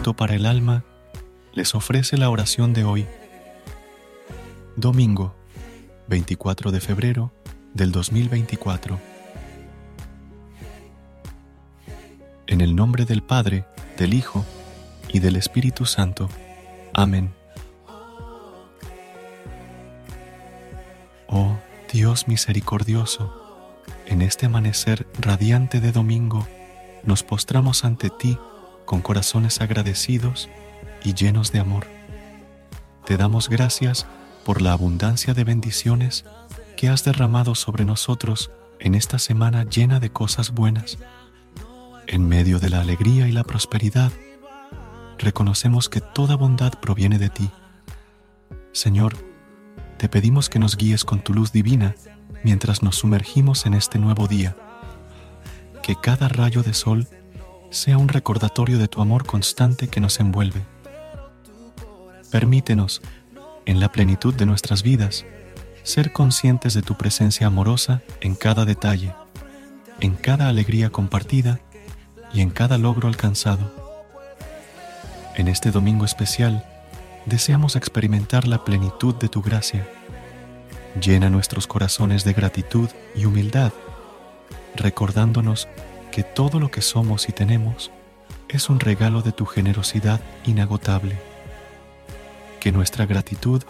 Para el alma les ofrece la oración de hoy. Domingo, 24 de febrero del 2024. En el nombre del Padre, del Hijo y del Espíritu Santo. Amén. Oh Dios misericordioso, en este amanecer radiante de domingo, nos postramos ante ti con corazones agradecidos y llenos de amor. Te damos gracias por la abundancia de bendiciones que has derramado sobre nosotros en esta semana llena de cosas buenas. En medio de la alegría y la prosperidad, reconocemos que toda bondad proviene de ti. Señor, te pedimos que nos guíes con tu luz divina mientras nos sumergimos en este nuevo día. Que cada rayo de sol sea un recordatorio de tu amor constante que nos envuelve. Permítenos, en la plenitud de nuestras vidas, ser conscientes de tu presencia amorosa en cada detalle, en cada alegría compartida y en cada logro alcanzado. En este domingo especial, deseamos experimentar la plenitud de tu gracia. Llena nuestros corazones de gratitud y humildad, recordándonos que todo lo que somos y tenemos es un regalo de tu generosidad inagotable. Que nuestra gratitud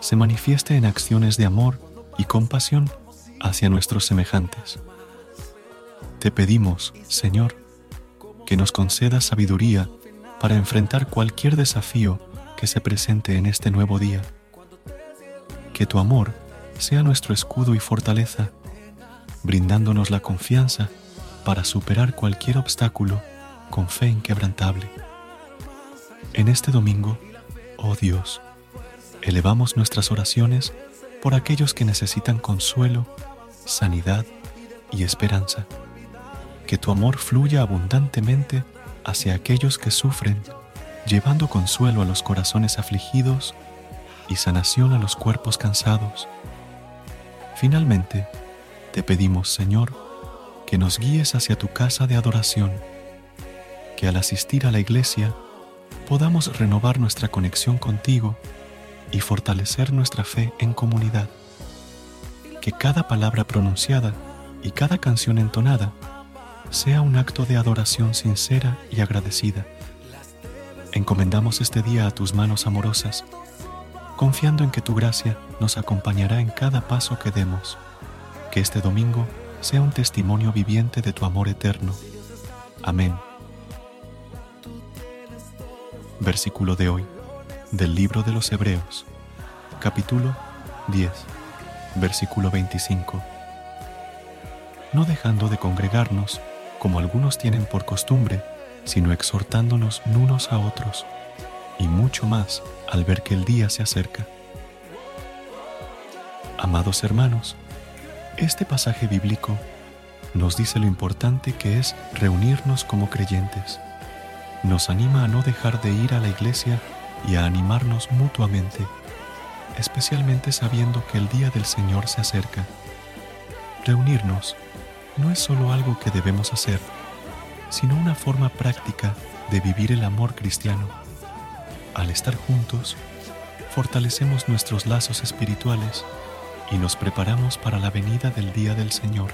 se manifieste en acciones de amor y compasión hacia nuestros semejantes. Te pedimos, Señor, que nos concedas sabiduría para enfrentar cualquier desafío que se presente en este nuevo día. Que tu amor sea nuestro escudo y fortaleza, brindándonos la confianza para superar cualquier obstáculo con fe inquebrantable. En este domingo, oh Dios, elevamos nuestras oraciones por aquellos que necesitan consuelo, sanidad y esperanza. Que tu amor fluya abundantemente hacia aquellos que sufren, llevando consuelo a los corazones afligidos y sanación a los cuerpos cansados. Finalmente, te pedimos, Señor, que nos guíes hacia tu casa de adoración, que al asistir a la iglesia podamos renovar nuestra conexión contigo y fortalecer nuestra fe en comunidad, que cada palabra pronunciada y cada canción entonada sea un acto de adoración sincera y agradecida. Encomendamos este día a tus manos amorosas, confiando en que tu gracia nos acompañará en cada paso que demos, que este domingo sea un testimonio viviente de tu amor eterno. Amén. Versículo de hoy del libro de los Hebreos, capítulo 10, versículo 25. No dejando de congregarnos, como algunos tienen por costumbre, sino exhortándonos unos a otros, y mucho más al ver que el día se acerca. Amados hermanos, este pasaje bíblico nos dice lo importante que es reunirnos como creyentes. Nos anima a no dejar de ir a la iglesia y a animarnos mutuamente, especialmente sabiendo que el día del Señor se acerca. Reunirnos no es solo algo que debemos hacer, sino una forma práctica de vivir el amor cristiano. Al estar juntos, fortalecemos nuestros lazos espirituales y nos preparamos para la venida del día del Señor.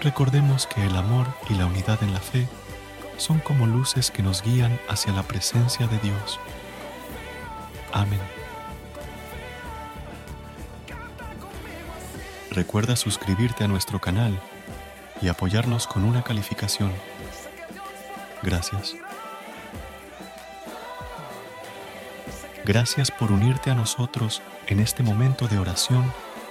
Recordemos que el amor y la unidad en la fe son como luces que nos guían hacia la presencia de Dios. Amén. Recuerda suscribirte a nuestro canal y apoyarnos con una calificación. Gracias. Gracias por unirte a nosotros en este momento de oración